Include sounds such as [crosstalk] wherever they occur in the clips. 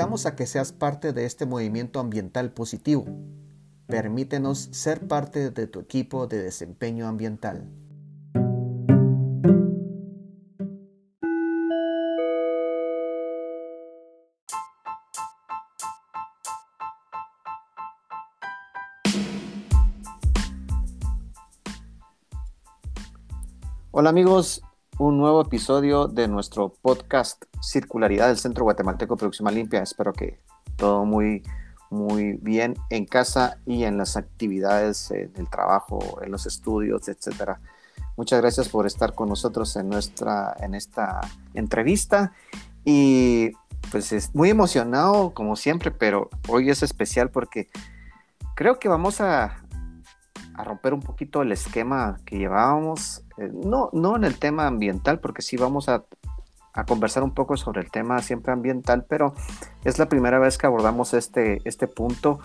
invitamos a que seas parte de este movimiento ambiental positivo. Permítenos ser parte de tu equipo de desempeño ambiental. Hola amigos, un nuevo episodio de nuestro podcast Circularidad del Centro Guatemalteco Producción Limpia. Espero que todo muy, muy bien en casa y en las actividades eh, del trabajo, en los estudios, etcétera. Muchas gracias por estar con nosotros en, nuestra, en esta entrevista y pues es muy emocionado como siempre, pero hoy es especial porque creo que vamos a, a romper un poquito el esquema que llevábamos, no, no en el tema ambiental, porque sí vamos a, a, conversar un poco sobre el tema siempre ambiental, pero es la primera vez que abordamos este, este punto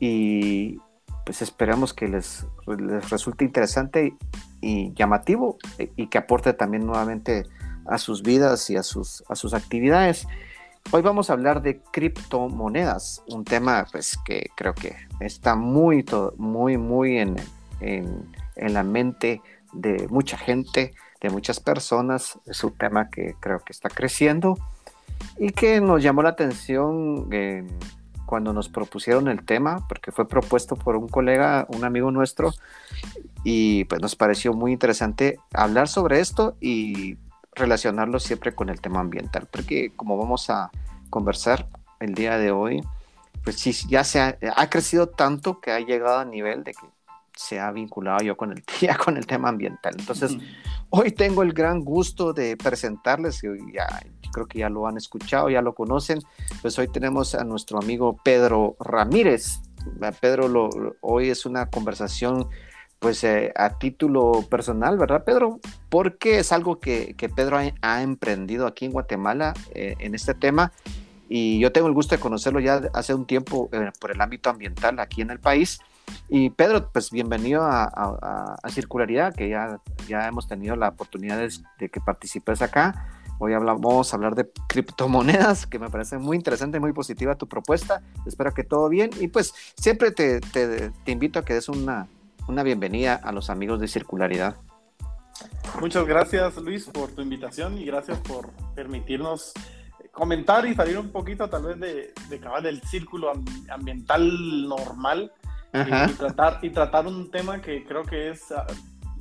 y pues esperamos que les, les resulte interesante y, llamativo eh, y que aporte también nuevamente a sus vidas y a sus, a sus actividades. Hoy vamos a hablar de criptomonedas, un tema pues que creo que está muy, muy, muy en, en, en, la mente de mucha gente, de muchas personas. Es un tema que creo que está creciendo y que nos llamó la atención cuando nos propusieron el tema, porque fue propuesto por un colega, un amigo nuestro, y pues nos pareció muy interesante hablar sobre esto y relacionarlo siempre con el tema ambiental, porque como vamos a conversar el día de hoy, pues sí, ya se ha, ha, crecido tanto que ha llegado a nivel de que se ha vinculado yo con el, [laughs] ya con el tema ambiental. Entonces, hoy tengo el gran gusto de presentarles, ya, creo que ya lo han escuchado, ya lo conocen, pues hoy tenemos a nuestro amigo Pedro Ramírez. Pedro, lo, hoy es una conversación pues eh, a título personal, ¿verdad, Pedro? Porque es algo que, que Pedro ha, ha, emprendido aquí en Guatemala eh, en este tema y yo tengo el gusto de conocerlo ya hace un tiempo eh, por el ámbito ambiental aquí en el país. Y Pedro, pues bienvenido a, Circularidad, que ya, ya hemos tenido la oportunidad de, que participes acá. Hoy hablamos, vamos a hablar de criptomonedas, que me parece muy interesante, muy positiva tu propuesta. Espero que todo bien. Y pues siempre te, invito a que des una, una bienvenida a los amigos de Circularidad. Muchas gracias Luis por tu invitación y gracias por permitirnos comentar y salir un poquito tal vez de, de del círculo ambiental normal y, y, tratar, y tratar un tema que creo que es ah,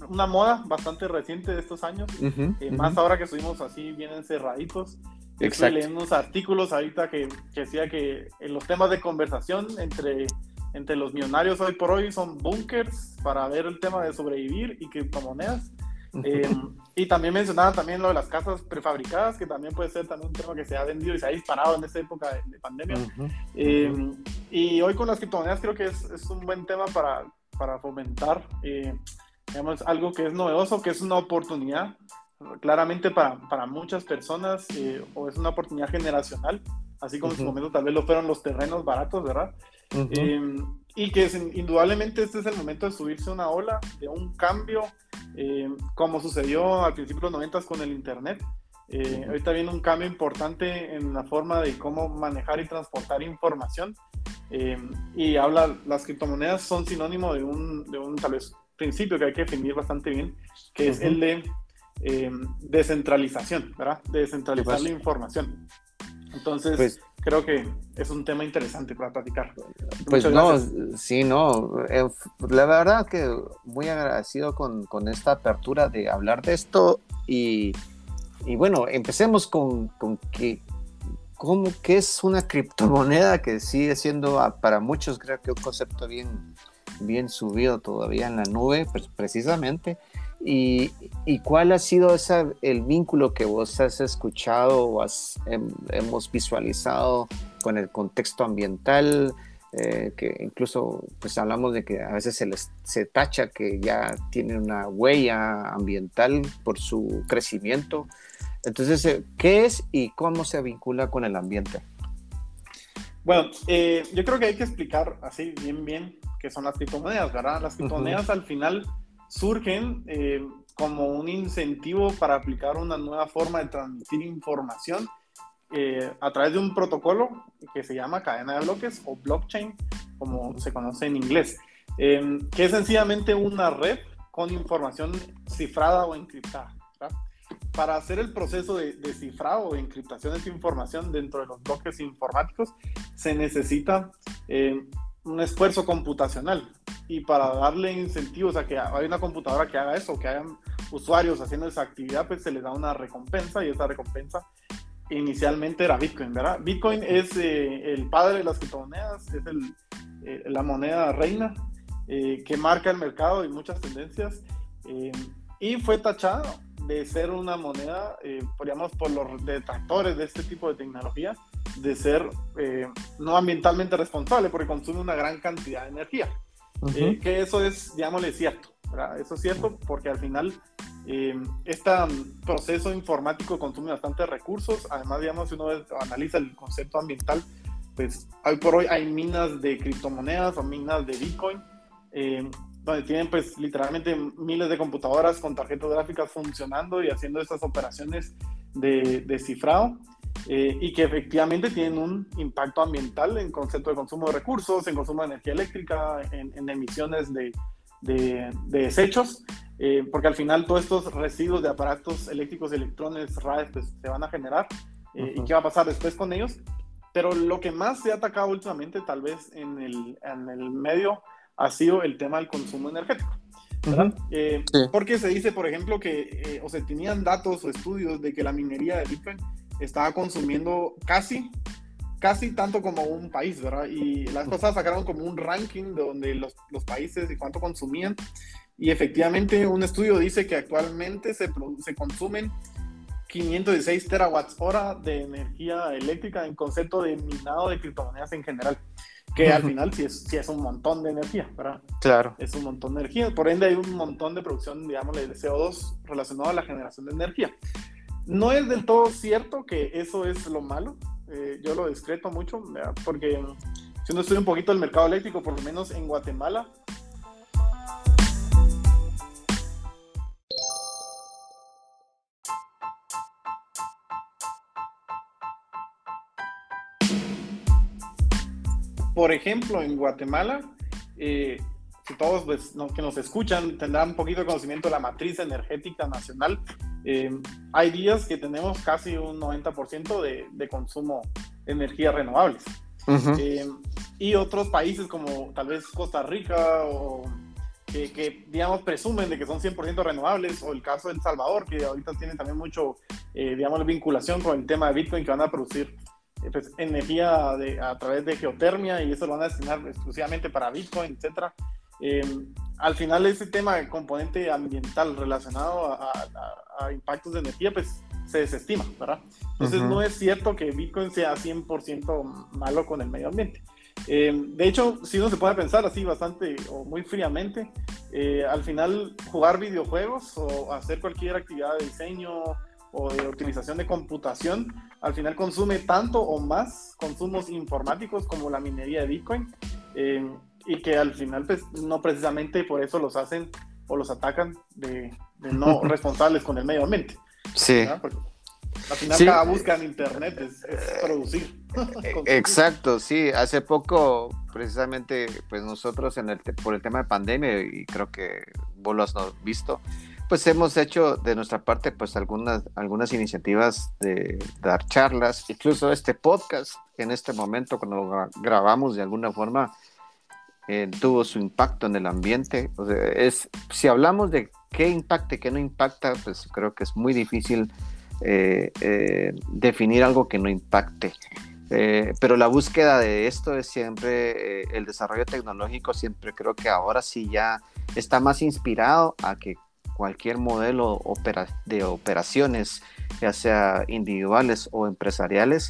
una moda bastante reciente de estos años, uh -huh, eh, más uh -huh. ahora que estuvimos así bien encerraditos. Estoy leyendo unos artículos ahorita que, que decía que en los temas de conversación entre entre los millonarios hoy por hoy son bunkers para ver el tema de sobrevivir y criptomonedas. Eh, y también mencionaba también lo de las casas prefabricadas, que también puede ser también un tema que se ha vendido y se ha disparado en esta época de, de pandemia. Uh -huh. eh, y hoy con las criptomonedas creo que es, es un buen tema para, para fomentar, eh, digamos, algo que es novedoso, que es una oportunidad claramente para, para muchas personas, eh, o es una oportunidad generacional, así como uh -huh. en su momento tal vez lo fueron los terrenos baratos, ¿verdad? Uh -huh. eh, y que es, indudablemente este es el momento de subirse una ola, de un cambio, eh, como sucedió al principio de los 90 con el Internet. Eh, ahorita viene un cambio importante en la forma de cómo manejar y transportar información. Eh, y habla, las criptomonedas son sinónimo de un, de un tal vez principio que hay que definir bastante bien, que es el de descentralización, ¿verdad? De descentralizar la información. Entonces, pues, creo que es un tema interesante para platicar. Pues no, sí, no. Eh, la verdad que muy agradecido con, con, esta apertura de hablar de esto y, y bueno, empecemos con, con que, cómo, qué es una criptomoneda que sigue siendo ah, para muchos creo que un concepto bien, bien subido todavía en la nube, pues precisamente. ¿Y, y cuál ha sido esa, el vínculo que vos has escuchado o has, hem, hemos visualizado con el contexto ambiental? Eh, que incluso pues hablamos de que a veces se les se tacha que ya tiene una huella ambiental por su crecimiento. Entonces, eh, ¿qué es y cómo se vincula con el ambiente? Bueno, eh, yo creo que hay que explicar así bien, bien qué son las criptomonedas, ¿verdad? Las criptomonedas uh -huh. al final surgen eh, como un incentivo para aplicar una nueva forma de transmitir información eh, a través de un protocolo que se llama cadena de bloques o blockchain, como se conoce en inglés, em, que es sencillamente una red con información cifrada o encriptada. Para hacer el proceso de, de cifrado o encriptación de esa información dentro de los bloques informáticos se necesita em, un esfuerzo computacional y para darle incentivos a que haya una computadora que haga eso, que hayan usuarios haciendo esa actividad, pues se les da una recompensa y esa recompensa inicialmente era Bitcoin, ¿verdad? Bitcoin es eh, el padre de las criptomonedas, es el, eh, la moneda reina eh, que marca el mercado y muchas tendencias y fue tachado de ser una moneda, podríamos por los detractores de este tipo de tecnología, de ser no ambientalmente responsable porque consume una gran cantidad de energía. que eso es, digámosle, cierto. ¿verdad? Eso es cierto porque al final eh, este proceso informático consume bastantes recursos. Además, digamos, si uno analiza el concepto ambiental, pues hoy por hoy hay minas de criptomonedas o minas de Bitcoin, eh, donde tienen pues literalmente miles de computadoras con tarjetas gráficas funcionando y haciendo estas operaciones de, de cifrado. Eh, y que efectivamente tienen un impacto ambiental en concepto de consumo de recursos, en consumo de energía eléctrica, en, en emisiones de, de, desechos, eh, porque al final todos estos residuos de aparatos eléctricos, electrones, RAES, pues se van a generar. Eh, ¿Y qué va a pasar después con ellos? Pero lo que más se ha atacado últimamente, tal vez en el, en el medio, ha sido el tema del consumo energético. Eh, porque se dice, por ejemplo, que, o se tenían datos o estudios de que la minería de Bitcoin estaba consumiendo casi casi tanto como un país, ¿verdad? Y las cosas sacaron como un ranking de donde los, los, países y cuánto consumían. Y efectivamente un estudio dice que actualmente se, se consumen 516 terawatts hora de energía eléctrica en concepto de minado de criptomonedas en general. Que al final sí es, sí es un montón de energía, ¿verdad? Claro. Es un montón de energía. Por ende hay un montón de producción, digamos, de CO2 relacionado a la generación de energía. No es del todo cierto que eso es lo malo. Eh, yo lo discreto mucho, porque si uno estudia un poquito el mercado eléctrico, por lo menos en Guatemala, por ejemplo, en Guatemala, eh, si todos pues, que nos escuchan tendrán un poquito de conocimiento de la matriz energética nacional, eh, hay días que tenemos casi un 90% de, de, consumo de energías renovables. Eh, y otros países como tal vez Costa Rica o que, digamos, presumen de que son 100% renovables, o el caso de El Salvador, que ahorita tiene también mucho, eh, digamos, vinculación con el tema de Bitcoin, que van a producir pues, energía de, a través de geotermia y eso lo van a destinar exclusivamente para Bitcoin, etcétera. al final ese tema de componente ambiental relacionado a, impactos de energía, pues se desestima, ¿verdad? Entonces no es cierto que Bitcoin sea 100% malo con el medio ambiente. Eh, de hecho, si uno se puede pensar así bastante o muy fríamente, eh, al final jugar videojuegos o hacer cualquier actividad de diseño o de utilización de computación, al final consume tanto o más consumos informáticos como la minería de Bitcoin eh, y que al final pues no precisamente por eso los hacen o los atacan de, no [laughs] responsables con el medio ambiente. Sí. al final cada búsqueda en internet es, producir. [laughs] Exacto, sí. Hace poco, precisamente, pues nosotros en el por el tema de pandemia, y creo que vos lo has visto, pues hemos hecho de nuestra parte pues algunas, algunas iniciativas de dar charlas, incluso este podcast en este momento cuando grabamos de alguna forma eh, tuvo su impacto en el ambiente. Es, si hablamos de qué impacta y qué no impacta, pues creo que es muy difícil eh, eh, definir algo que no impacte. pero la búsqueda de esto es siempre, el desarrollo tecnológico siempre creo que ahora sí ya está más inspirado a que cualquier modelo de operaciones, ya sea individuales o empresariales,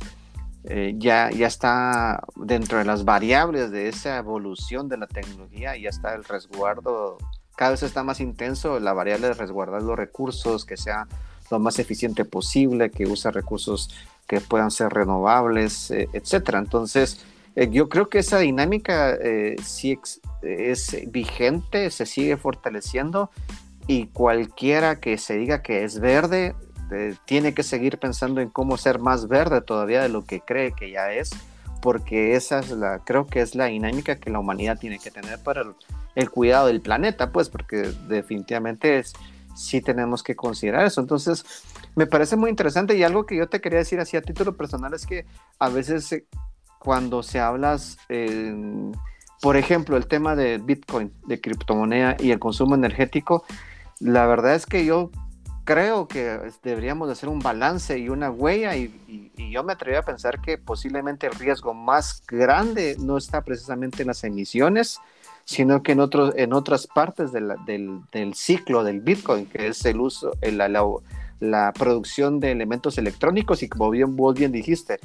eh, ya, ya está dentro de las variables de esa evolución de la tecnología, ya está el resguardo, cada vez está más intenso la variable de resguardar los recursos, que sea lo más eficiente posible, que use recursos que puedan ser renovables, eh, etcétera. Entonces, eh, yo creo que esa dinámica sí es vigente, se sigue fortaleciendo y cualquiera que se diga que es verde eh, tiene que seguir pensando en cómo ser más verde todavía de lo que cree que ya es, porque esa es la, creo que es la dinámica que la humanidad tiene que tener para el, cuidado del planeta, pues, porque definitivamente es, sí tenemos que considerar eso. Entonces, me parece muy interesante y algo que yo te quería decir así a título personal es que a veces eh, cuando se hablas, por ejemplo, el tema de Bitcoin, de criptomoneda y el consumo energético, la verdad es que yo creo que deberíamos hacer un balance y una huella y, yo me atreví a pensar que posiblemente el riesgo más grande no está precisamente en las emisiones, sino que en, otros, en otras partes del, del, ciclo del Bitcoin, que es el uso, la, la, producción de elementos electrónicos y como bien, vos bien dijiste,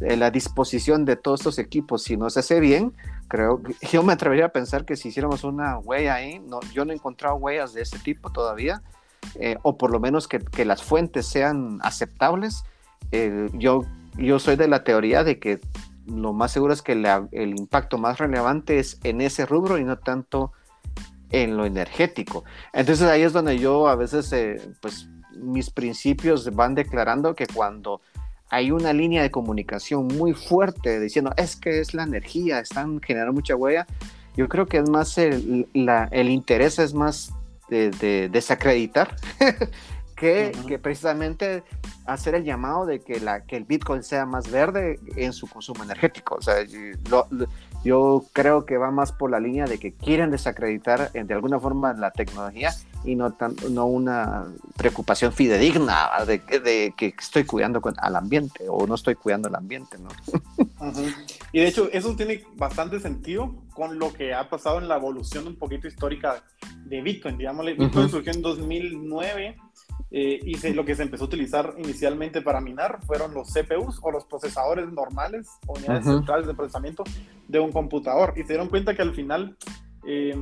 la disposición de todos estos equipos, si no se hace bien, creo que [laughs] yo me atrevería a pensar que si hiciéramos una huella ahí, no, yo no he encontrado huellas de ese tipo todavía, eh, o por lo menos que, que, las fuentes sean aceptables. Eh, yo, yo soy de la teoría de que lo más seguro es que el impacto más relevante es en ese rubro y no tanto en lo energético. Entonces ahí es donde yo a veces, eh, pues mis principios van declarando que cuando hay una línea de comunicación muy fuerte diciendo es que es la energía, están generando mucha huella, yo creo que es más el, la, el interés es más de, desacreditar [laughs] que, que, precisamente hacer el llamado de que, la, que el Bitcoin sea más verde en su consumo energético. O sea, yo creo que va más por la línea de que quieren desacreditar de alguna forma la tecnología y no, tan, no una preocupación fidedigna de, de, que estoy cuidando con, al ambiente o no estoy cuidando el ambiente. ¿no? Y de hecho, eso tiene bastante sentido con lo que ha pasado en la evolución un poquito histórica de Bitcoin. Digamos, Bitcoin surgió en 2009 eh, y lo que se empezó a utilizar inicialmente para minar fueron los CPUs o los procesadores normales, unidades centrales de procesamiento de un computador. Y se dieron cuenta que al final eh,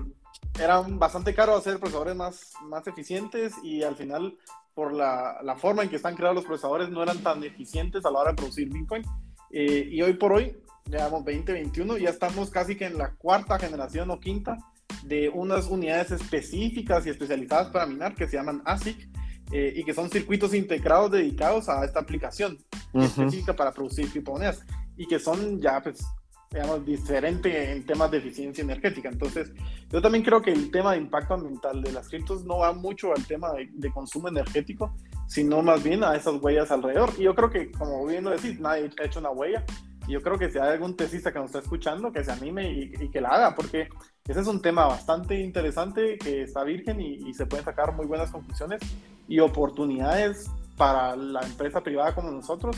era bastante caro hacer procesadores más, más eficientes y al final por la, la, forma en que están creados los procesadores no eran tan eficientes a la hora de producir Bitcoin. Eh, y hoy por hoy, digamos 2021, ya estamos casi que en la cuarta generación o quinta de unas unidades específicas y especializadas para minar que se llaman ASIC eh, y que son circuitos integrados dedicados a esta aplicación específica para producir criptomonedas y que son ya pues digamos, diferente en temas de eficiencia energética. Entonces, yo también creo que el tema de impacto ambiental de las criptos no va mucho al tema de, consumo energético, sino más bien a esas huellas alrededor. Y yo creo que, como bien lo decís, nadie ha hecho una huella. Y yo creo que si hay algún tesista que nos está escuchando, que se anime y, que la haga, porque ese es un tema bastante interesante que está virgen y, se pueden sacar muy buenas conclusiones y oportunidades para la empresa privada como nosotros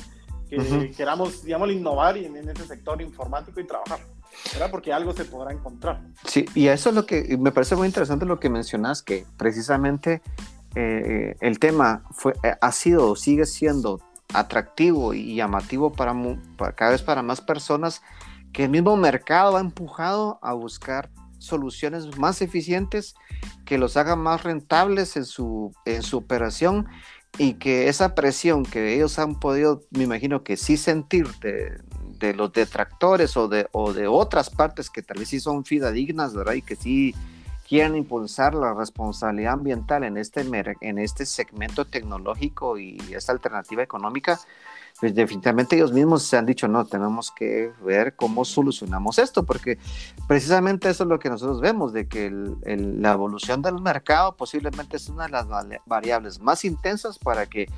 que queramos, digamos, innovar en, en ese sector informático y trabajar. ¿verdad? Porque algo se podrá encontrar. Sí, y eso es lo que me parece muy interesante lo que mencionas, que precisamente eh, el tema fue, eh, ha sido sigue siendo atractivo y llamativo para, para, cada vez para más personas que el mismo mercado ha empujado a buscar soluciones más eficientes que los hagan más rentables en su, en su operación y que esa presión que ellos han podido, me imagino que sí sentir de, de los detractores o de, o de otras partes que tal vez sí son fidedignas, ¿verdad? Y que sí quieren impulsar la responsabilidad ambiental en este, en este segmento tecnológico y esta alternativa económica, pues definitivamente ellos mismos se han dicho, no, tenemos que ver cómo solucionamos esto, porque precisamente eso es lo que nosotros vemos, de que la evolución del mercado posiblemente es una de las variables más intensas para que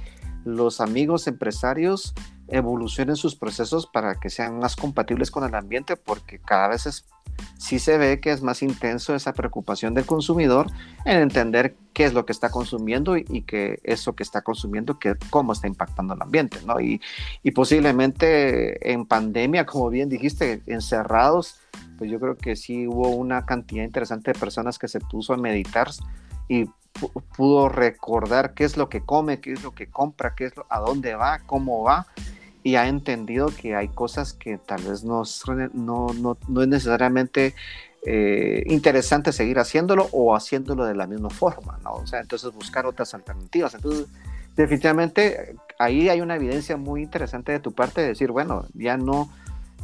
los amigos empresarios evolucionen sus procesos para que sean más compatibles con el ambiente, porque cada vez es, sí se ve que es más intenso esa preocupación del consumidor en entender qué es lo que está consumiendo y, que eso que está consumiendo, que, cómo está impactando el ambiente, ¿no? Y, y posiblemente en pandemia, como bien dijiste, encerrados, pues yo creo que sí hubo una cantidad interesante de personas que se puso a meditar y pudo recordar qué es lo que come, qué es lo que compra, qué es lo, a dónde va, cómo va, y ha entendido que hay cosas que tal vez no, no, no, no es necesariamente eh, interesante seguir haciéndolo o haciéndolo de la misma forma, ¿no? O sea, entonces buscar otras alternativas. Entonces, definitivamente ahí hay una evidencia muy interesante de tu parte de decir, bueno, ya no,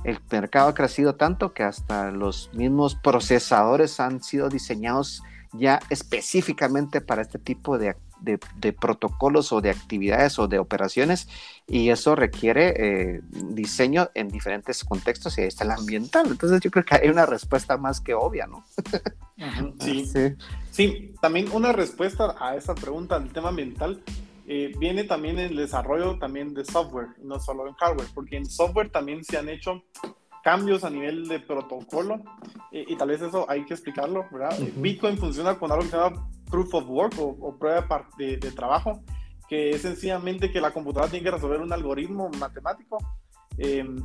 el mercado ha crecido tanto que hasta los mismos procesadores han sido diseñados ya específicamente para este tipo de, de, protocolos o de actividades o de operaciones y eso requiere eh, diseño en diferentes contextos y ahí está el ambiental. Entonces yo creo que hay una respuesta más que obvia, ¿no? sí. sí. también una respuesta a esa pregunta del tema ambiental eh, viene también el desarrollo también de software, no solo en hardware, porque en software también se han hecho cambios a nivel de protocolo y tal vez eso hay que explicarlo, ¿verdad? Bitcoin funciona con algo que se llama proof of work o, prueba de, de, trabajo, que es sencillamente que la computadora tiene que resolver un algoritmo matemático em,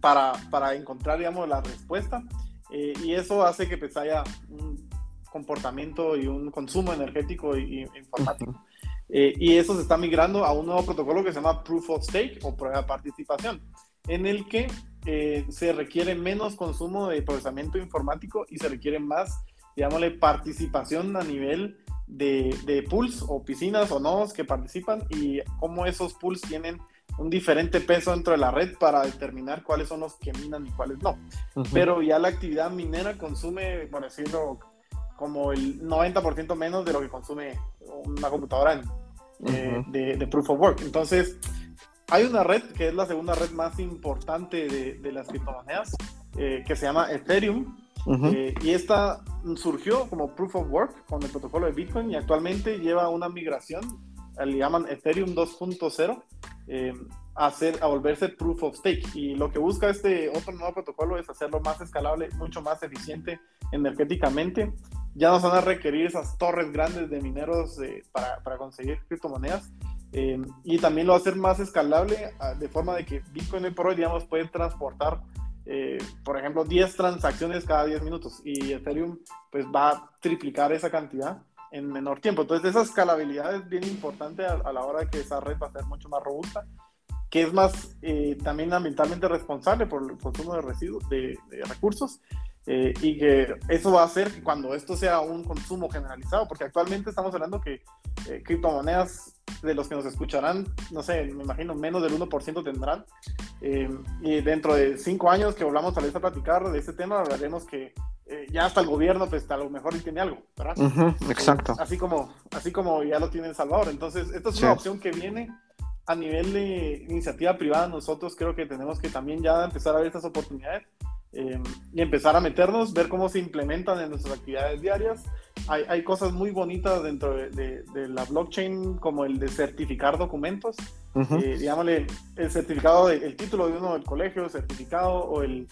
para, para, encontrar, digamos, la respuesta eh, y eso hace que pues haya un comportamiento y un consumo energético y, informático. Eh, y eso se está migrando a un nuevo protocolo que se llama Proof of Stake o prueba de participación, en el que eh, se requiere menos consumo de procesamiento informático y se requiere más, digámosle, participación a nivel de, de pools o piscinas o nodos que participan y cómo esos pools tienen un diferente peso dentro de la red para determinar cuáles son los que minan y cuáles no. Pero ya la actividad minera consume, por decirlo, como el 90% menos de lo que consume una computadora eh, de, de, Proof of Work. Entonces, hay una red que es la segunda red más importante de, las criptomonedas, eh, que se llama Ethereum. Eh, y esta surgió como Proof of Work con el protocolo de Bitcoin y actualmente lleva una migración, eh, le llaman Ethereum 2.0, a, hacer, a volverse Proof of Stake. Y lo que busca este otro nuevo protocolo es hacerlo más escalable, mucho más eficiente energéticamente. Ya no van a requerir esas torres grandes de mineros para, para conseguir criptomonedas eh, y también lo va a hacer más escalable ah, de forma de que Bitcoin hoy por hoy, digamos, puede transportar, eh, por ejemplo, 10 transacciones cada 10 minutos y Ethereum pues va a triplicar esa cantidad en menor tiempo. Entonces, esa escalabilidad es bien importante a, la hora de que esa red va a ser mucho más robusta, que es más eh, también ambientalmente responsable por el consumo de residuos, de, de recursos. Y que eso va a hacer que cuando esto sea un consumo generalizado, porque actualmente estamos hablando que criptomonedas de los que nos escucharán, no sé, me imagino menos del 1% tendrán. Eh, y dentro de cinco años que volvamos tal vez a platicar de este tema, hablaremos que eh, ya hasta el gobierno, pues a lo mejor tiene algo, ¿verdad? exacto. así, como, así como ya lo tiene El Salvador. Entonces, esta es una opción que viene a nivel de iniciativa privada. Nosotros creo que tenemos que también ya empezar a ver estas oportunidades eh, y empezar a meternos, ver cómo se implementan en nuestras actividades diarias. Hay, hay cosas muy bonitas dentro de, de, la blockchain, como el de certificar documentos. Eh, digámosle, el certificado, el título de uno del colegio, el certificado o el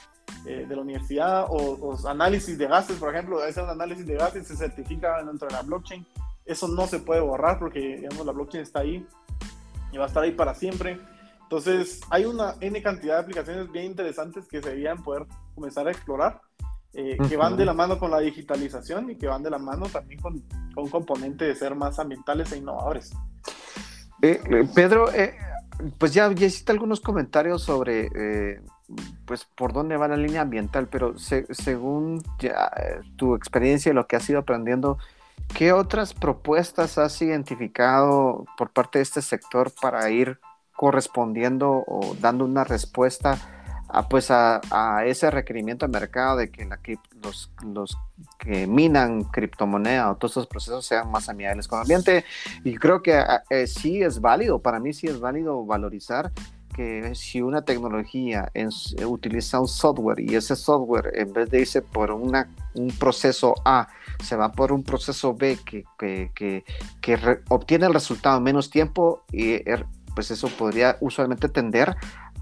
eh, de la universidad, o, análisis de gases, por ejemplo, ese análisis de gases se certifica dentro de la blockchain. Eso no se puede borrar porque, digamos, la blockchain está ahí y va a estar ahí para siempre. Entonces, hay una N cantidad de aplicaciones bien interesantes que se deberían poder comenzar a explorar, eh, que van de la mano con la digitalización y que van de la mano también con, con un componente de ser más ambientales e innovadores. Eh, eh, Pedro, pues ya, ya hiciste algunos comentarios sobre pues por dónde va la línea ambiental, pero según ya, tu experiencia y lo que has ido aprendiendo, ¿qué otras propuestas has identificado por parte de este sector para ir correspondiendo o dando una respuesta a, pues a, ese requerimiento de mercado de que la, los, los que minan criptomoneda o todos estos procesos sean más amigables con el ambiente. Y creo que eh, sí es válido, para mí sí es válido valorizar que si una tecnología utiliza un software y ese software en vez de irse por una, un proceso A, se va por un proceso B que, que, que, que obtiene el resultado en menos tiempo y er, pues eso podría usualmente tender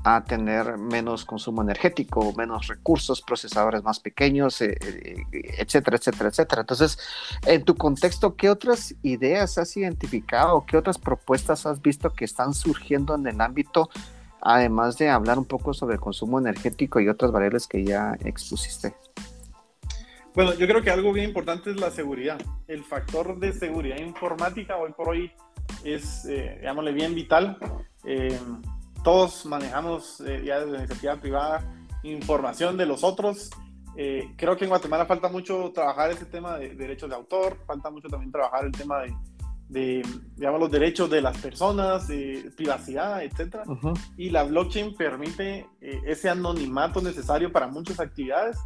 a tener menos consumo energético, menos recursos, procesadores más pequeños, eh, eh, etcétera, etcétera, etcétera. Entonces, en tu contexto, ¿qué otras ideas has identificado? ¿Qué otras propuestas has visto que están surgiendo en el ámbito, además de hablar un poco sobre el consumo energético y otras variables que ya expusiste? Bueno, yo creo que algo bien importante es la seguridad. El factor de seguridad informática hoy por hoy es, eh, digámosle, bien vital. Eh, todos manejamos eh, ya desde la iniciativa privada información de los otros. creo que en Guatemala falta mucho trabajar ese tema de derechos de autor, falta mucho también trabajar el tema de, digamos, los derechos de las personas, de privacidad, etc. Y la blockchain permite ese anonimato necesario para muchas actividades,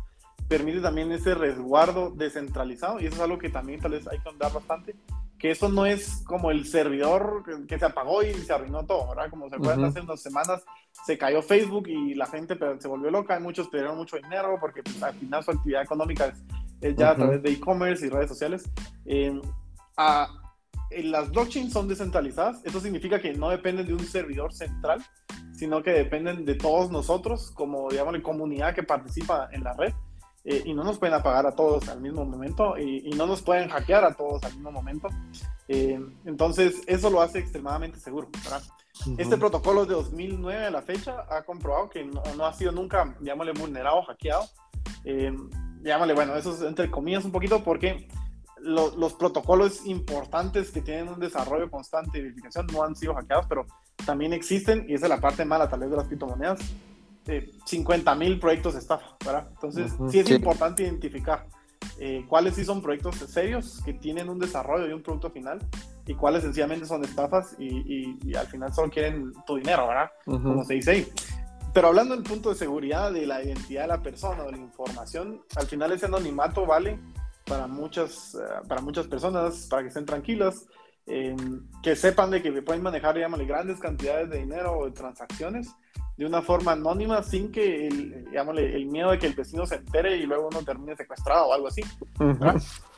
permite también ese resguardo descentralizado, y eso es algo que también tal vez hay que andar bastante, que eso no es como el servidor que, se apagó y se arruinó todo, ¿verdad? Como se acuerdan, hace unas semanas se cayó Facebook y la gente se volvió loca, muchos perdieron mucho dinero porque pues, al final su actividad económica es, ya a través de e-commerce y redes sociales. Eh, a, las blockchains son descentralizadas, eso significa que no dependen de un servidor central, sino que dependen de todos nosotros como, digamos, la comunidad que participa en la red. Eh, y no nos pueden apagar a todos al mismo momento y, no nos pueden hackear a todos al mismo momento. Eh, entonces, eso lo hace extremadamente seguro. Este protocolo de 2009 a la fecha ha comprobado que no, ha sido nunca, digámosle, vulnerado hackeado. Eh, bueno, eso es entre comillas un poquito porque los protocolos importantes que tienen un desarrollo constante de verificación no han sido hackeados, pero también existen, y esa es la parte mala tal vez de las criptomonedas, eh, 50 mil proyectos de estafa, ¿verdad? Entonces, sí es importante identificar eh, cuáles sí son proyectos serios que tienen un desarrollo y un producto final y cuáles sencillamente son estafas y, al final solo quieren tu dinero, ¿verdad? Como se dice ahí. Pero hablando del punto de seguridad de la identidad de la persona, de la información, al final ese anonimato vale para muchas, eh, para muchas personas, para que estén tranquilas, eh, que sepan de que pueden manejar, llámale, grandes cantidades de dinero o de transacciones de una forma anónima sin que el, el miedo de que el vecino se entere y luego uno termine secuestrado o algo así.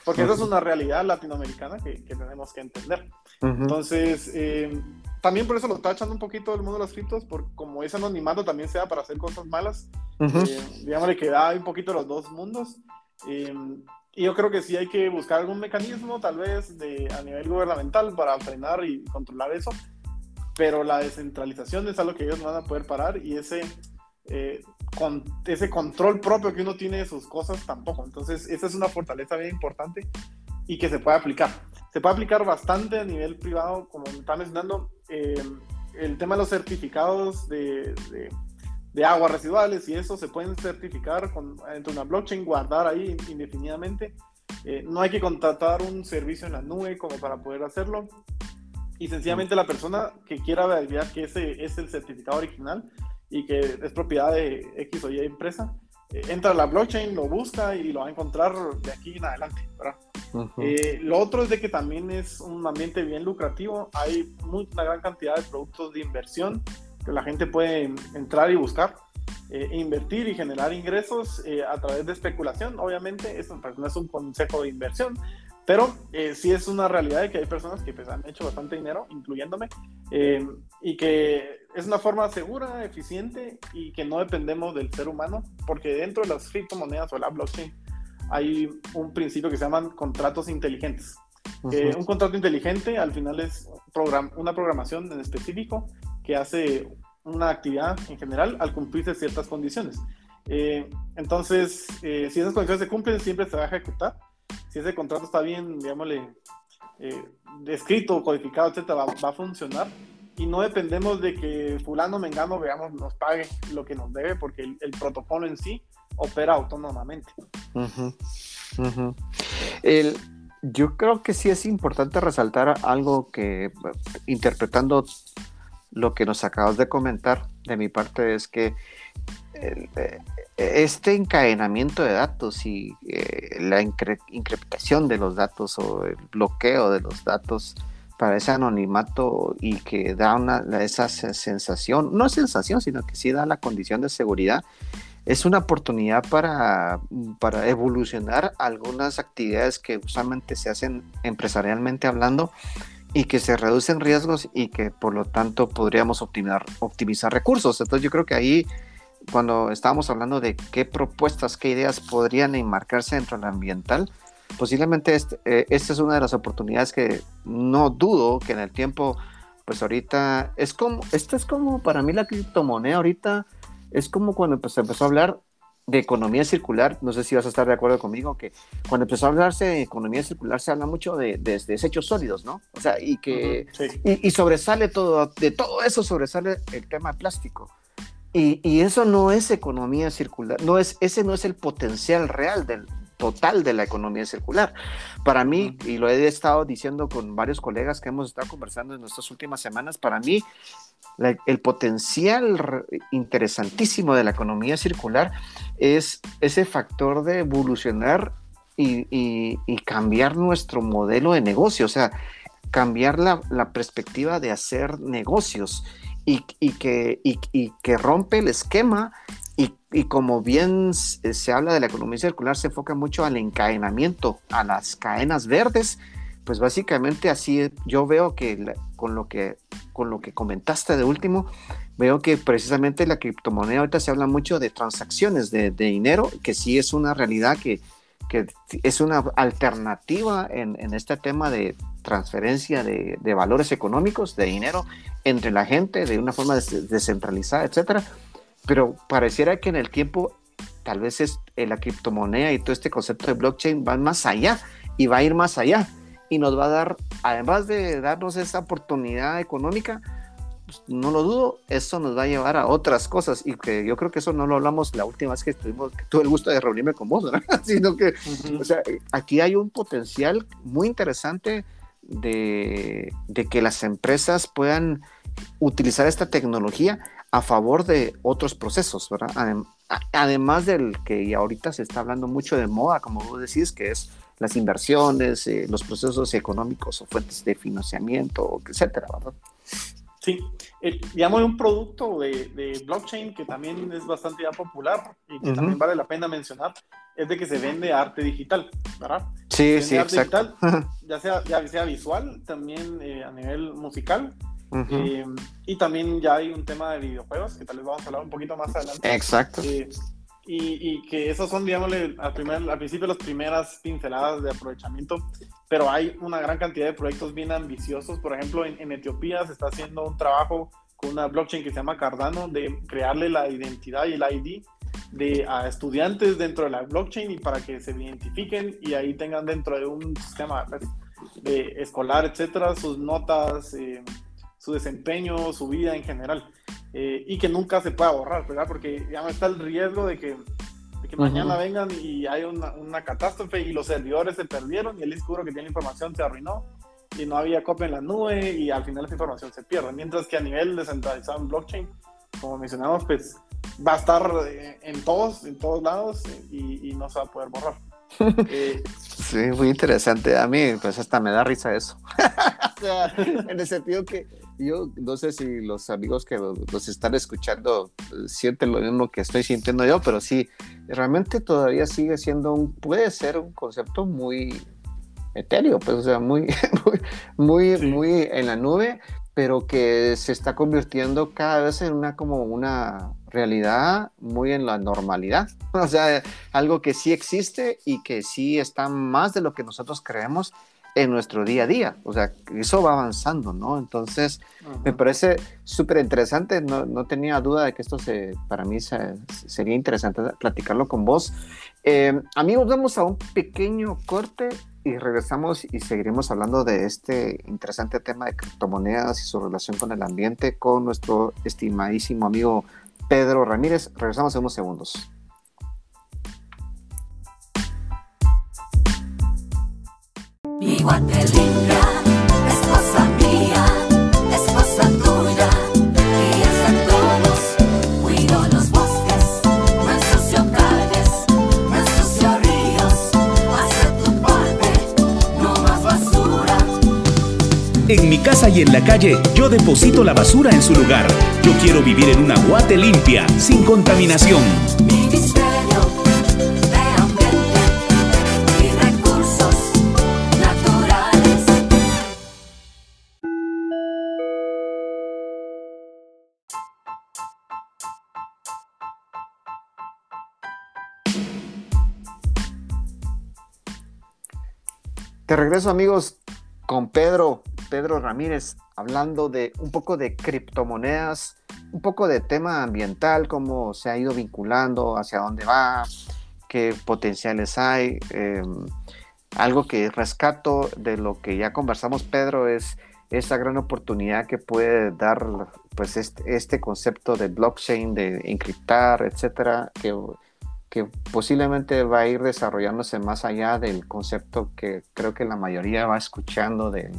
Porque eso es una realidad latinoamericana que, tenemos que entender. Entonces, eh, también por eso lo echando un poquito el mundo de las criptos, por como ese anonimato también sea para hacer cosas malas, eh, que da un poquito los dos mundos. Eh, y yo creo que sí hay que buscar algún mecanismo, tal vez de, a nivel gubernamental, para frenar y controlar eso pero la descentralización es algo que ellos no van a poder parar y ese, eh, con, ese control propio que uno tiene de sus cosas tampoco. Entonces, esa es una fortaleza bien importante y que se puede aplicar. Se puede aplicar bastante a nivel privado, como me está mencionando, eh, el tema de los certificados de, de, aguas residuales y eso se pueden certificar con, entre una blockchain, guardar ahí indefinidamente. Eh, no hay que contratar un servicio en la nube como para poder hacerlo. Y sencillamente la persona que quiera validar que ese es el certificado original y que es propiedad de X o Y empresa, eh, entra a la blockchain, lo busca y lo va a encontrar de aquí en adelante. Eh, lo otro es de que también es un ambiente bien lucrativo, hay una gran cantidad de productos de inversión que la gente puede entrar y buscar. Eh, e invertir y generar ingresos a través de especulación. Obviamente, esto pues, no es un consejo de inversión, pero eh, sí es una realidad de que hay personas que pues, han hecho bastante dinero, incluyéndome, eh, y que es una forma segura, eficiente y que no dependemos del ser humano, porque dentro de las criptomonedas o la blockchain hay un principio que se llaman contratos inteligentes. un contrato inteligente al final es una programación en específico que hace una actividad en general al cumplirse ciertas condiciones. Eh, entonces, si esas condiciones se cumplen, siempre se va a ejecutar si ese contrato está bien, digámosle, eh, escrito, codificado, etcétera, va, a funcionar. Y no dependemos de que fulano, mengano, veamos, nos pague lo que nos debe, porque el, protocolo en sí opera autónomamente. yo creo que sí es importante resaltar algo que, interpretando lo que nos acabas de comentar, de mi parte, es que eh, este encadenamiento de datos y eh, la increpitación de los datos o el bloqueo de los datos para ese anonimato y que da una, esa sensación, no sensación, sino que sí da la condición de seguridad, es una oportunidad para, para evolucionar algunas actividades que usualmente se hacen empresarialmente hablando y que se reducen riesgos y que por lo tanto podríamos optimizar, optimizar recursos. Entonces yo creo que ahí cuando estábamos hablando de qué propuestas, qué ideas podrían enmarcarse dentro del ambiental, posiblemente eh, esta es una de las oportunidades que no dudo que en el tiempo, pues ahorita es como, esta es como para mí la criptomoneda ahorita, es como cuando se empezó a hablar de economía circular, no sé si vas a estar de acuerdo conmigo, que cuando empezó a hablarse de economía circular se habla mucho de, desechos sólidos, ¿no? O sea, y que y, y, sobresale todo, de todo eso sobresale el tema plástico. Y, eso no es economía circular, no es, ese no es el potencial real del total de la economía circular. Para mí, y lo he estado diciendo con varios colegas que hemos estado conversando en nuestras últimas semanas, para mí el potencial interesantísimo de la economía circular es ese factor de evolucionar y, cambiar nuestro modelo de negocio, o sea, cambiar la, perspectiva de hacer negocios y, que, que rompe el esquema y, como bien se habla de la economía circular, se enfoca mucho al encadenamiento, a las cadenas verdes, pues básicamente así yo veo que con lo que con lo que comentaste de último, veo que precisamente la criptomoneda ahorita se habla mucho de transacciones de, dinero, que sí es una realidad que, que es una alternativa en, en, este tema de transferencia de, de, valores económicos, de dinero entre la gente de una forma descentralizada, etcétera. Pero pareciera que en el tiempo tal vez es eh, la criptomoneda y todo este concepto de blockchain van más allá y va a ir más allá y nos va a dar, además de darnos esa oportunidad económica, pues, no lo dudo, eso nos va a llevar a otras cosas y que yo creo que eso no lo hablamos la última vez que estuvimos, que tuve el gusto de reunirme con vos, ¿verdad? [laughs] sino que, o sea, aquí hay un potencial muy interesante de, de que las empresas puedan utilizar esta tecnología a favor de otros procesos, ¿verdad? Además del que ahorita se está hablando mucho de moda, como vos decís, que es las inversiones, eh, los procesos económicos o fuentes de financiamiento, etcétera, ¿verdad? Sí, eh, digamos un producto de, blockchain que también es bastante ya popular y que también vale la pena mencionar, es de que se vende arte digital, ¿verdad? Sí, sí, arte exacto. Digital, [laughs] ya sea, ya sea visual, también eh, a nivel musical, y también ya hay un tema de videojuegos, que tal vez vamos a hablar un poquito más adelante. Exacto. Y, que esos son, digámosle, al, primer, al principio las primeras pinceladas de aprovechamiento, pero hay una gran cantidad de proyectos bien ambiciosos. Por ejemplo, en, Etiopía se está haciendo un trabajo con una blockchain que se llama Cardano de crearle la identidad y el ID de a estudiantes dentro de la blockchain y para que se identifiquen y ahí tengan dentro de un sistema pues, de escolar, etcétera, sus notas, eh, su desempeño, su vida en general. Eh, y que nunca se pueda borrar, ¿verdad? Porque ya no está el riesgo de que, que mañana vengan y hay una, una, catástrofe y los servidores se perdieron y el disco que tiene la información se arruinó y no había copia en la nube y al final esa información se pierde. Mientras que a nivel descentralizado en blockchain, como mencionamos, pues va a estar eh, en todos, en todos lados y, y no se va a poder borrar. [laughs] Eh, sí, muy interesante. A mí, pues hasta me da risa eso. [laughs] o sea, en el sentido que yo no sé si los amigos que los, están escuchando eh, sienten lo mismo que estoy sintiendo yo, pero sí, realmente todavía sigue siendo un, puede ser un concepto muy etéreo, pues, o sea, muy, [laughs] muy, muy, en la nube, pero que se está convirtiendo cada vez en una como una realidad muy en la normalidad, [laughs] o sea, algo que sí existe y que sí está más de lo que nosotros creemos en nuestro día a día. O sea, eso va avanzando, ¿no? Entonces, me parece súper interesante. No, no, tenía duda de que esto se, para mí sería interesante platicarlo con vos. Eh, amigos, vamos a un pequeño corte y regresamos y seguiremos hablando de este interesante tema de criptomonedas y su relación con el ambiente con nuestro estimadísimo amigo Pedro Ramírez. Regresamos en unos segundos. Mi Guatelinda, esposa mía, esposa tuya, y hasta todos, cuido los bosques, no ensucio calles, no ríos, hace tu parte, no más basura. En mi casa y en la calle, yo deposito la basura en su lugar. Yo quiero vivir en una guate limpia, sin contaminación. De regreso amigos con Pedro, Pedro Ramírez, hablando de un poco de criptomonedas, un poco de tema ambiental, cómo se ha ido vinculando, hacia dónde va, qué potenciales hay. Em, algo que rescato de lo que ya conversamos, Pedro, es esa gran oportunidad que puede dar pues este, este concepto de blockchain, de encriptar, etcétera, que que posiblemente va a ir desarrollándose más allá del concepto que creo que la mayoría va escuchando de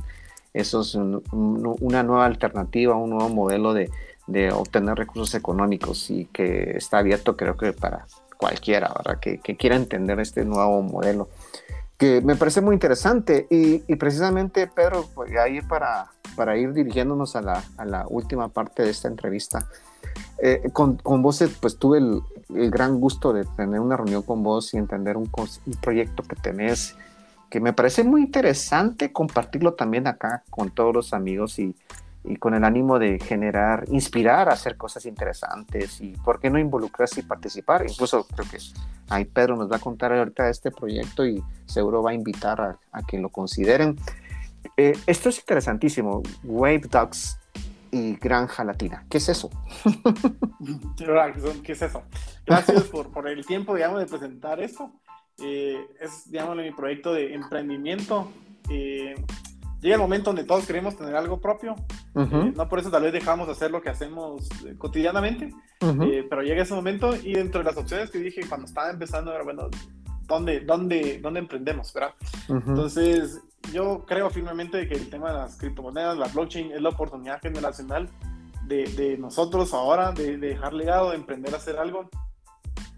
esos una nueva alternativa, un nuevo modelo de, de, obtener recursos económicos y que está abierto creo que para cualquiera, ¿verdad? Que, que, quiera entender este nuevo modelo, que me parece muy interesante y, y precisamente, Pedro, voy a ir para, para ir dirigiéndonos a la, a la última parte de esta entrevista. Eh, con, con, vos, eh, pues tuve el, el, gran gusto de tener una reunión con vos y entender un, un proyecto que tenés que me parece muy interesante compartirlo también acá con todos los amigos y, y con el ánimo de generar, inspirar a hacer cosas interesantes y por qué no involucrarse y participar. Incluso creo que ahí Pedro nos va a contar ahorita de este proyecto y seguro va a invitar a, a que lo consideren. Eh, esto es interesantísimo, Wave Dogs y Granja Latina. ¿Qué es eso? [laughs] ¿Qué es eso? Gracias por, por el tiempo, digamos, de presentar esto. Eh, es, digamos, mi proyecto de emprendimiento. Eh, llega el momento donde todos queremos tener algo propio. Uh -huh. eh, no por eso tal vez dejamos de hacer lo que hacemos eh, cotidianamente, uh -huh. pero llega ese momento y dentro de las opciones que dije cuando estaba empezando era, bueno, ¿dónde, dónde, dónde emprendemos? ¿verdad? Uh -huh. Entonces, yo creo firmemente que el tema de las criptomonedas, la blockchain, es la oportunidad generacional de, de nosotros ahora de, de, dejar legado, de emprender a hacer algo,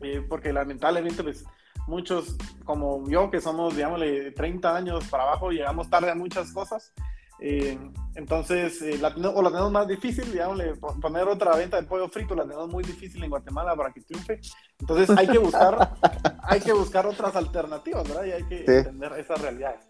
eh, porque lamentablemente, pues, muchos como yo, que somos, digamos, de 30 años para abajo, llegamos tarde a muchas cosas. Eh, entonces, eh, la, o la tenemos más difícil, digamos, poner otra venta de pollo frito la tenemos muy difícil en Guatemala para que triunfe. Entonces, hay que buscar, [laughs] hay que buscar otras alternativas, ¿verdad? Y hay que sí. entender esas realidades.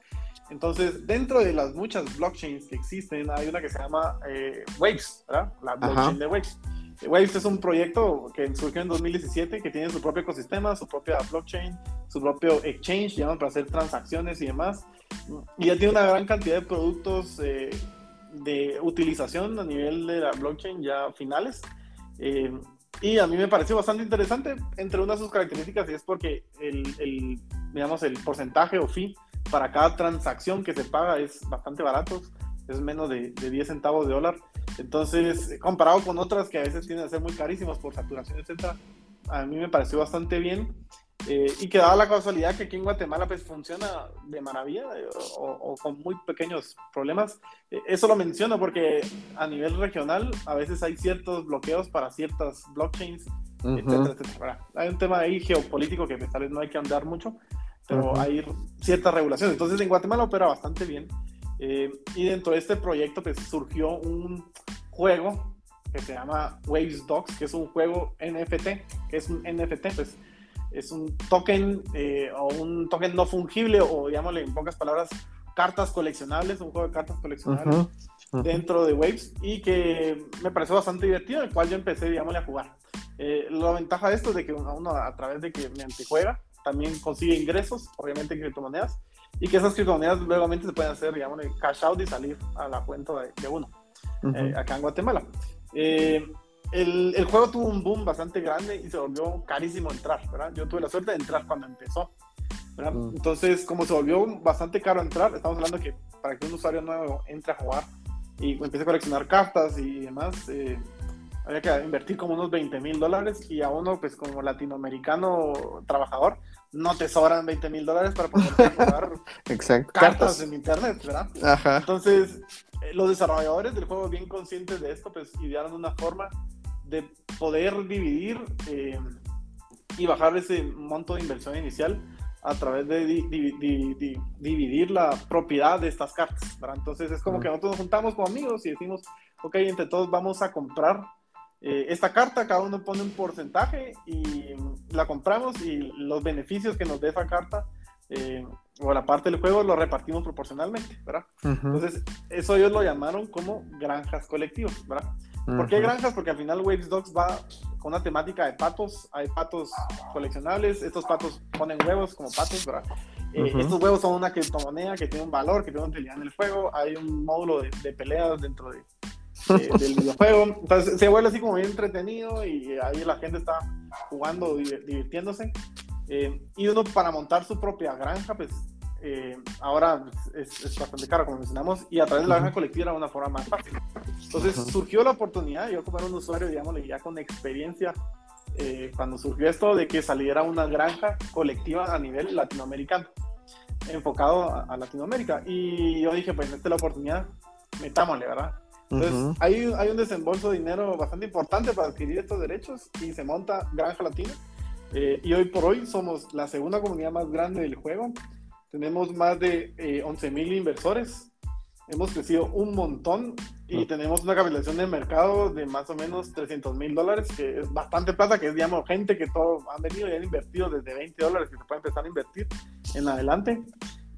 Entonces, dentro de las muchas blockchains que existen, hay una que se llama eh, Waves, ¿verdad? La blockchain Ajá. de Waves. Waves es un proyecto que surgió en 2017 que tiene su propio ecosistema, su propia blockchain, su propio exchange, digamos, para hacer transacciones y demás. Y ya tiene una gran cantidad de productos eh, de utilización a nivel de la blockchain ya finales. Eh, y a mí me pareció bastante interesante, entre una de sus características, y es porque el, el, digamos, el porcentaje o fee para cada transacción que se paga es bastante barato, es menos de, de 10 centavos de dólar. Entonces, comparado con otras que a veces tienden a ser muy carísimas por saturación, etcétera, a mí me pareció bastante bien. Eh, y que daba la casualidad que aquí en Guatemala pues funciona de maravilla eh, o, o, con muy pequeños problemas. Eh, eso lo menciono porque a nivel regional a veces hay ciertos bloqueos para ciertas blockchains, uh -huh. etcétera, etcétera. Hay un tema ahí geopolítico que tal vez no hay que andar mucho, pero uh -huh. hay ciertas regulaciones. Entonces en Guatemala opera bastante bien. Eh, y dentro de este proyecto pues, surgió un juego que se llama Waves Dogs, que es un juego NFT, que es un NFT, pues es un token eh, o un token no fungible o digámosle en pocas palabras cartas coleccionables, un juego de cartas coleccionables uh -huh. Uh -huh. dentro de Waves y que me pareció bastante divertido, el cual yo empecé, digámosle, a jugar. Eh, la ventaja de esto es de que uno a través de que mediante juega también consigue ingresos, obviamente en criptomonedas, y que esas criptomonedas luego se pueden hacer, digamos, cash out y salir a la cuenta de, de uno, uh -huh. eh, acá en Guatemala. Eh, el, el, juego tuvo un boom bastante grande y se volvió carísimo entrar, ¿verdad? Yo tuve la suerte de entrar cuando empezó, ¿verdad? Uh -huh. Entonces, como se volvió bastante caro entrar, estamos hablando que para que un usuario nuevo entre a jugar y empiece a coleccionar cartas y demás, eh, había que invertir como unos 20 mil dólares y a uno, pues como latinoamericano trabajador, no te sobran 20 mil dólares para poder jugar [laughs] Exacto. cartas, cartas en internet, ¿verdad? Ajá. Entonces, eh, los desarrolladores del juego, bien conscientes de esto, pues idearon una forma de poder dividir eh, y bajar ese monto de inversión inicial a través de di di di dividir la propiedad de estas cartas, ¿verdad? Entonces es como uh -huh. que nosotros nos juntamos como amigos y decimos, ok, entre todos vamos a comprar eh, esta carta, cada uno pone un porcentaje y la compramos y los beneficios que nos dé esa carta eh, o la parte del juego lo repartimos proporcionalmente, ¿verdad? Uh -huh. Entonces, eso ellos lo llamaron como granjas colectivas, ¿verdad? Uh -huh. ¿Por qué granjas? Porque al final Waves Dogs va con una temática de patos, hay patos coleccionables, estos patos ponen huevos como patos, ¿verdad? Uh -huh. eh, estos huevos son una criptomoneda que tiene un valor, que tiene una utilidad en el juego, hay un módulo de, de peleas dentro de, eh, del videojuego. Entonces se vuelve así como bien entretenido y ahí la gente está jugando, divirtiéndose. Eh, y uno para montar su propia granja, pues eh, ahora es, es, bastante caro, como mencionamos, y a través de la granja colectiva era una forma más fácil. Entonces surgió la oportunidad, yo como era un usuario, digamos, ya con experiencia, eh, cuando surgió esto de que saliera una granja colectiva a nivel latinoamericano, enfocado a, a Latinoamérica. Y yo dije, pues esta es la oportunidad, metámosle, ¿verdad? Entonces, uh -huh. hay, hay, un desembolso de dinero bastante importante para adquirir estos derechos y se monta Granja Latina. Eh, y hoy por hoy somos la segunda comunidad más grande del juego. Tenemos más de eh, 11 mil inversores. Hemos crecido un montón y mm. tenemos una capitalización de mercado de más o menos 300 mil dólares, que es bastante plata, que es, digamos, gente que todos han venido y han invertido desde 20 dólares que se puede empezar a invertir en adelante.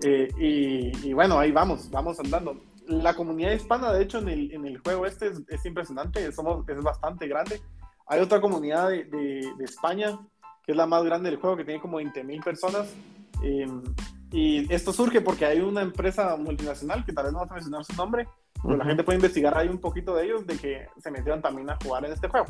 Eh, y, y, bueno, ahí vamos, vamos andando. La comunidad hispana, de hecho, en el, en el juego este es, es impresionante, somos, es bastante grande. Hay otra comunidad de, de, España que es la más grande del juego, que tiene como 20 mil personas. Eh, y esto surge porque hay una empresa multinacional, que tal vez no vas a mencionar su nombre, pero la gente puede investigar ahí un poquito de ellos, de que se metieron también a jugar en este juego.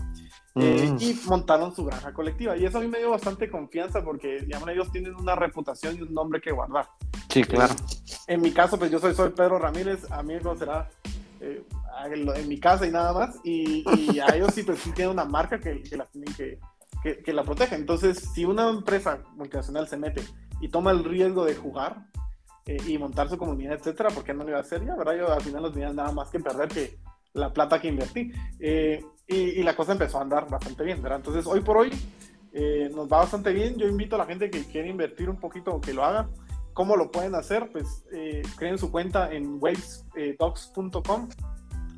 Eh, y montaron su granja colectiva. Y eso a mí me dio bastante confianza porque, digamos, ellos tienen una reputación y un nombre que guardar. Sí, claro. Eh, en mi caso, pues yo soy, soy Pedro Ramírez, a mí me conocerá eh, en mi casa y nada más. Y, y a [laughs] ellos sí, pues sí tienen una marca que, que las tienen que, que, que la protege. Entonces, si una empresa multinacional se mete y toma el riesgo de jugar eh, y montar su comunidad, etcétera, ¿por qué no lo iba a hacer ya? ¿verdad? Yo al final no tenía nada más que perder que la plata que invertí. Eh, y, y, la cosa empezó a andar bastante bien, ¿verdad? Entonces, hoy por hoy eh, nos va bastante bien. Yo invito a la gente que quiere invertir un poquito que lo haga. ¿Cómo lo pueden hacer? Pues eh, creen su cuenta en wavesdocs.com.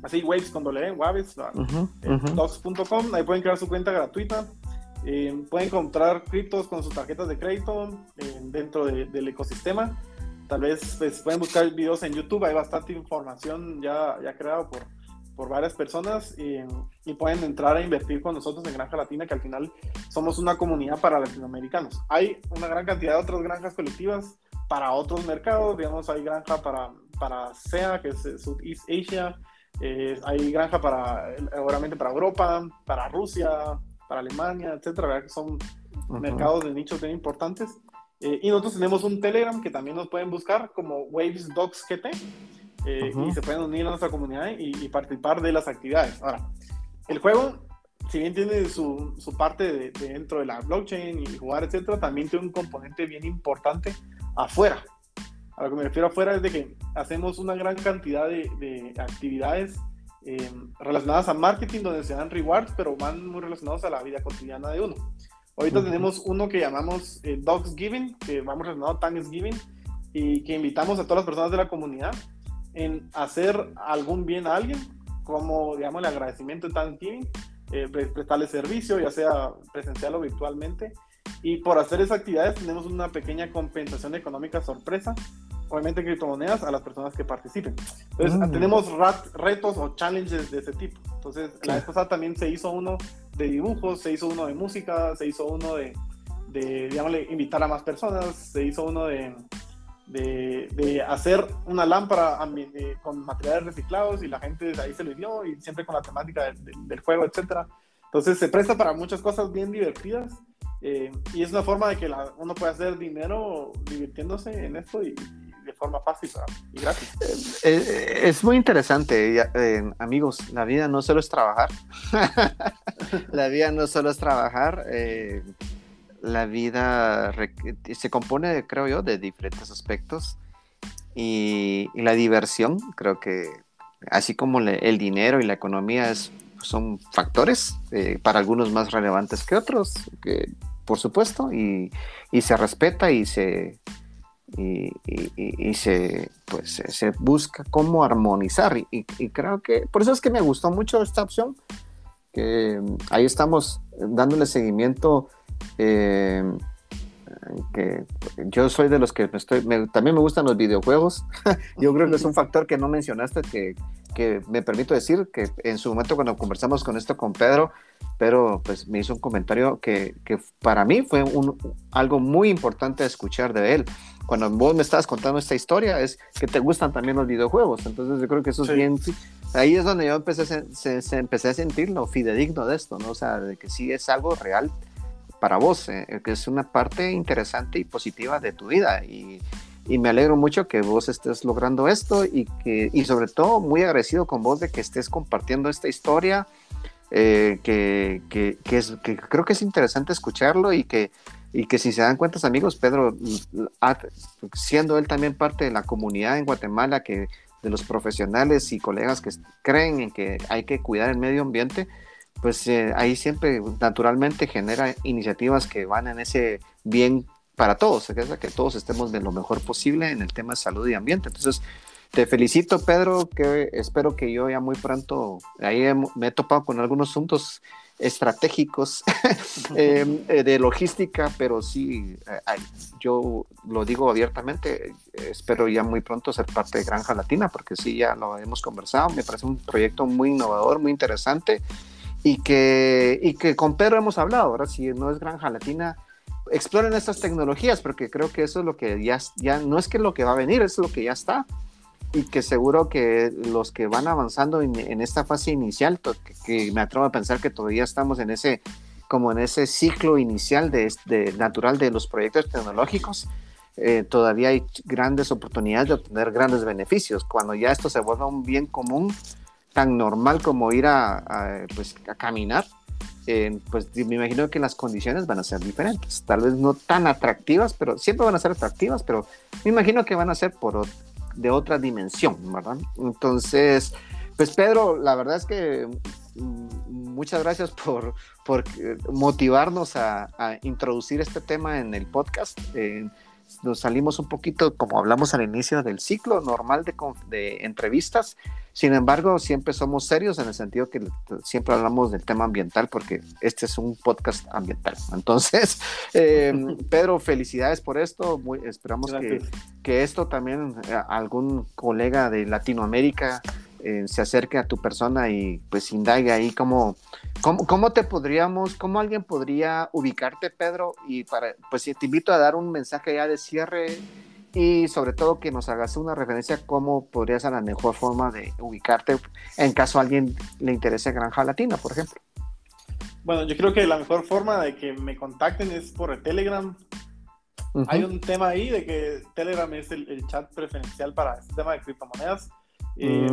Así, waves cuando leen, waves, uh -huh, uh -huh. docs.com. Ahí pueden crear su cuenta gratuita eh, pueden comprar criptos con sus tarjetas de crédito eh, dentro de, del ecosistema. Tal vez pues, pueden buscar videos en YouTube, hay bastante información ya, ya creada por, por varias personas eh, y pueden entrar a invertir con nosotros en Granja Latina, que al final somos una comunidad para latinoamericanos. Hay una gran cantidad de otras granjas colectivas para otros mercados, digamos, hay granja para, para SEA, que es Southeast Asia, eh, hay granja para, obviamente, para Europa, para Rusia, para Alemania, etcétera, ¿verdad? que son uh -huh. mercados de nicho bien importantes. Eh, y nosotros tenemos un Telegram que también nos pueden buscar como Waves Docs GT eh, uh -huh. y se pueden unir a nuestra comunidad y, y, participar de las actividades. Ahora, el juego, si bien tiene su, su parte de, de dentro de la blockchain y jugar, etcétera, también tiene un componente bien importante afuera. A lo que me refiero afuera es de que hacemos una gran cantidad de, de actividades eh, relacionadas a marketing, donde se dan rewards, pero van muy relacionados a la vida cotidiana de uno. Ahorita uh -huh. tenemos uno que llamamos eh, Dogs Giving, que vamos relacionado a Thanksgiving, y que invitamos a todas las personas de la comunidad en hacer algún bien a alguien, como, digamos, el agradecimiento de Thanksgiving, eh, prestarle servicio, ya sea presencial o virtualmente. Y por hacer esas actividades tenemos una pequeña compensación económica sorpresa obviamente criptomonedas a las personas que participen. Entonces, mm. tenemos rat, retos o challenges de ese tipo. Entonces, sí. la vez pasada también se hizo uno de dibujos, se hizo uno de música, se hizo uno de, de digámosle, invitar a más personas, se hizo uno de, de, de hacer una lámpara de, con materiales reciclados y la gente ahí se le dio y siempre con la temática de, del juego, etcétera. Entonces, se presta para muchas cosas bien divertidas. Eh, y es una forma de que la, uno puede hacer dinero divirtiéndose en esto y, forma fácil y gratis. Eh, eh, es muy interesante, eh, amigos, la vida no solo es trabajar, [laughs] la vida no solo es trabajar, la vida se compone, creo yo, de diferentes aspectos y, y la diversión, creo que así como el dinero y la economía es, son factores, para algunos más relevantes que otros, que, por supuesto, y se respeta y se, y, se, pues, se busca cómo armonizar. Y, creo que por eso es que me gustó mucho esta opción, que ahí estamos dándole seguimiento. Eh, que yo soy de los que me estoy, me, también me gustan los videojuegos. [laughs] yo creo que es un factor que no mencionaste que, que me permito decir que en su momento cuando conversamos con esto con Pedro, pero pues me hizo un comentario que, que para mí fue un, algo muy importante escuchar de él. Cuando vos me estabas contando esta historia es que te gustan también los videojuegos, entonces yo creo que eso es sí. bien, ahí es donde yo empecé, se, se, empecé a sentir lo fidedigno de esto, ¿no? O sea, de que sí es algo real para vos, eh, que es una parte interesante y positiva de tu vida. Y, y, me alegro mucho que vos estés logrando esto y que y sobre todo muy agradecido con vos de que estés compartiendo esta historia eh, que, que, que, es, que creo que es interesante escucharlo y que y que si se dan cuenta amigos Pedro siendo él también parte de la comunidad en Guatemala que de los profesionales y colegas que creen en que hay que cuidar el medio ambiente pues eh, ahí siempre naturalmente genera iniciativas que van en ese bien para todos, que todos estemos de lo mejor posible en el tema de salud y ambiente. Entonces, te felicito, Pedro, que espero que yo ya muy pronto, ahí me he topado con algunos asuntos estratégicos [laughs] em, eh, de logística, pero sí, eh, yo lo digo abiertamente, espero ya muy pronto ser parte de Granja Latina, porque sí, ya lo hemos conversado, me parece un proyecto muy innovador, muy interesante, y que, y que con Pedro hemos hablado, ahora si no es Granja Latina, exploren estas tecnologías, porque creo que eso es lo que ya, ya no es que lo que va a venir, es lo que ya está. Y que seguro que los que van avanzando en, esta fase inicial, que, me atrevo a pensar que todavía estamos en ese, como en ese ciclo inicial de, de natural de los proyectos tecnológicos, eh, todavía hay grandes oportunidades de obtener grandes beneficios. Cuando ya esto se vuelva un bien común, tan normal como ir a, pues, a caminar, eh, pues me imagino que las condiciones van a ser diferentes. Tal vez no tan atractivas, pero siempre van a ser atractivas, pero me imagino que van a ser por de otra dimensión, ¿verdad? Entonces, pues Pedro, la verdad es que mm, muchas gracias por, por eh, motivarnos a, introducir este tema en el podcast. Eh, nos salimos un poquito, como hablamos al inicio, del ciclo normal de, de, entrevistas. Sin embargo, siempre somos serios en el sentido que siempre hablamos del tema ambiental, porque este es un podcast ambiental. Entonces, [laughs] em, Pedro, felicidades por esto. Muy, esperamos que, que, esto también eh, algún colega de Latinoamérica eh, se acerque a tu persona y pues indague ahí cómo, cómo, te podríamos, cómo alguien podría ubicarte, Pedro, y para, pues te invito a dar un mensaje ya de cierre y sobre todo que nos hagas una referencia cómo podría ser la mejor forma de ubicarte en caso a alguien le interese Granja Latina, por ejemplo. Bueno, yo creo que la mejor forma de que me contacten es por el Telegram. Hay un tema ahí de que Telegram es el, chat preferencial para este tema de criptomonedas. Eh,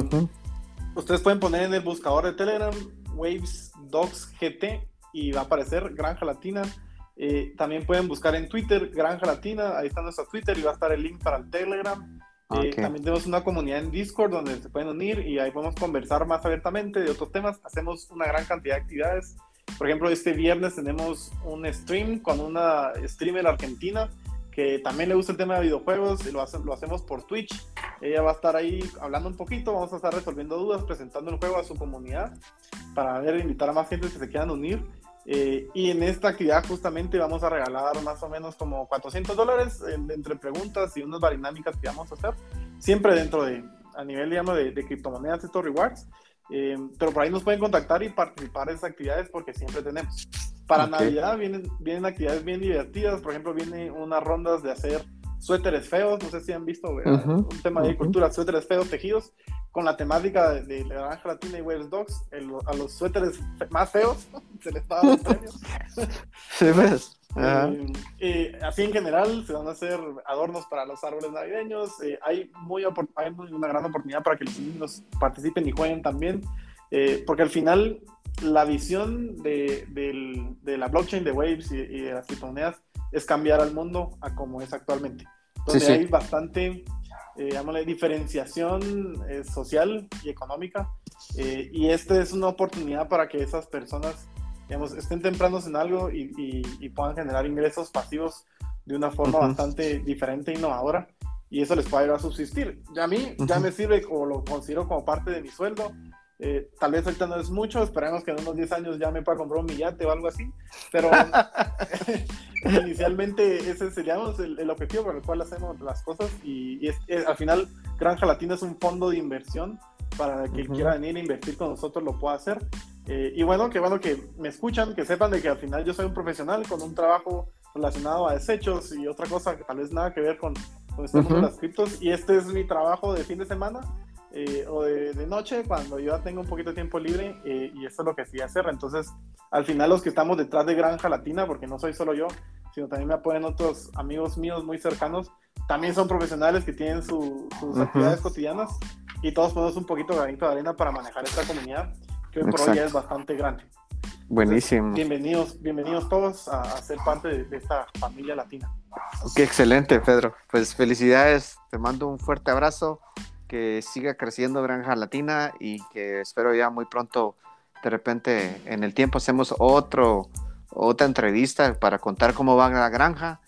ustedes pueden poner en el buscador de Telegram Waves Docs GT y va a aparecer Granja Latina. Eh, también pueden buscar en Twitter Granja Latina, ahí está nuestro Twitter y va a estar el link para el Telegram. Eh, también tenemos una comunidad en Discord donde se pueden unir y ahí podemos conversar más abiertamente de otros temas. Hacemos una gran cantidad de actividades. Por ejemplo, este viernes tenemos un stream con una streamer argentina que también le gusta el tema de videojuegos y lo, lo hacemos por Twitch. Ella va a estar ahí hablando un poquito, vamos a estar resolviendo dudas, presentando el juego a su comunidad para ver, invitar a más gente que se quieran unir. Eh, y en esta actividad justamente vamos a regalar más o menos como 400 dólares entre preguntas y unas dinámicas que vamos a hacer, siempre dentro de, a nivel, digamos, de, de criptomonedas, estos rewards. Eh, pero por ahí nos pueden contactar y participar en esas actividades porque siempre tenemos. Para Navidad vienen, vienen actividades bien divertidas, por ejemplo, vienen unas rondas de hacer suéteres feos, no sé si han visto un tema de cultura, suéteres feos tejidos, con la temática de, la Granja Latina y Wales Dogs, a los suéteres más feos [laughs] se les va a dar premios. [laughs] sí, pues. Eh, eh, así en general se van a hacer adornos para los árboles navideños. Eh, hay, muy, hay una gran oportunidad para que los niños participen y jueguen también, porque al final la visión de, de, la blockchain de Waves y, de las criptomonedas es cambiar al mundo a como es actualmente. Donde hay bastante, eh, diferenciación eh, social y económica. Eh, y esta es una oportunidad para que esas personas, digamos, estén tempranos en algo y, y, puedan generar ingresos pasivos de una forma bastante diferente e innovadora. Y eso les puede ayudar a subsistir. Ya a mí, ya me sirve o lo considero como parte de mi sueldo eh, tal vez ahorita no es mucho, esperemos que en unos 10 años ya me pueda comprar un millate o algo así, pero [laughs] inicialmente ese sería el, objetivo por el cual hacemos las cosas y, al final Granja Latina es un fondo de inversión para que quiera venir a invertir con nosotros lo pueda hacer. Eh, y bueno, que bueno que me escuchan, que sepan de que al final yo soy un profesional con un trabajo relacionado a desechos y otra cosa que tal vez nada que ver con, con este mundo de las criptos y este es mi trabajo de fin de semana eh, o de, noche cuando yo tengo un poquito de tiempo libre eh, y eso es lo que sí hacer. Entonces, al final los que estamos detrás de Granja Latina, porque no soy solo yo, sino también me apoyan otros amigos míos muy cercanos, también son profesionales que tienen sus actividades cotidianas y todos ponemos un poquito de granito de arena para manejar esta comunidad que hoy por hoy ya es bastante grande. Buenísimo. bienvenidos, bienvenidos todos a, ser parte de, de, esta familia latina. Qué excelente, Pedro. Pues felicidades, te mando un fuerte abrazo que siga creciendo Granja Latina y que espero ya muy pronto de repente en el tiempo hacemos otro, otra entrevista para contar cómo va la granja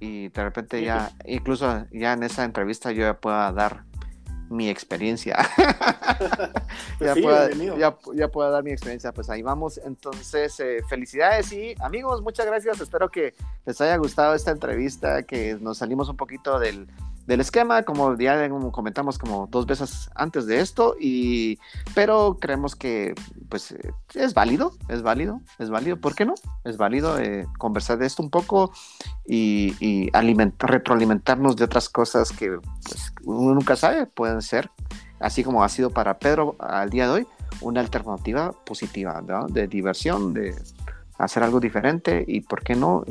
y de repente ya, incluso ya en esa entrevista yo ya pueda dar mi experiencia. [laughs] ya, pueda, ya, pueda, dar mi experiencia, pues ahí vamos. Entonces, eh, felicidades y amigos, muchas gracias. Espero que les haya gustado esta entrevista, que nos salimos un poquito del, del esquema, como ya comentamos como dos veces antes de esto, y, pero creemos que pues eh, es válido, es válido, es válido, ¿por qué no? Es válido eh, conversar de esto un poco y, y retroalimentarnos de otras cosas que pues, uno nunca sabe, pueden ser, así como ha sido para Pedro al día de hoy, una alternativa positiva, de diversión, de hacer algo diferente y, ¿por qué no?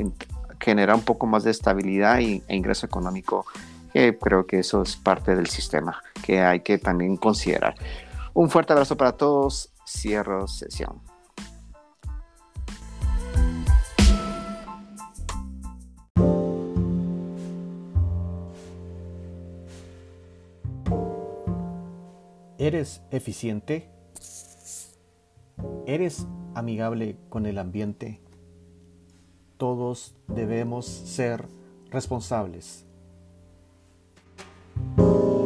generar un poco más de estabilidad e ingreso económico creo que eso es parte del sistema que hay que también considerar. Un fuerte abrazo para todos. Cierro sesión. ¿Eres eficiente? ¿Eres amigable con el ambiente? Todos debemos ser responsables Thank you.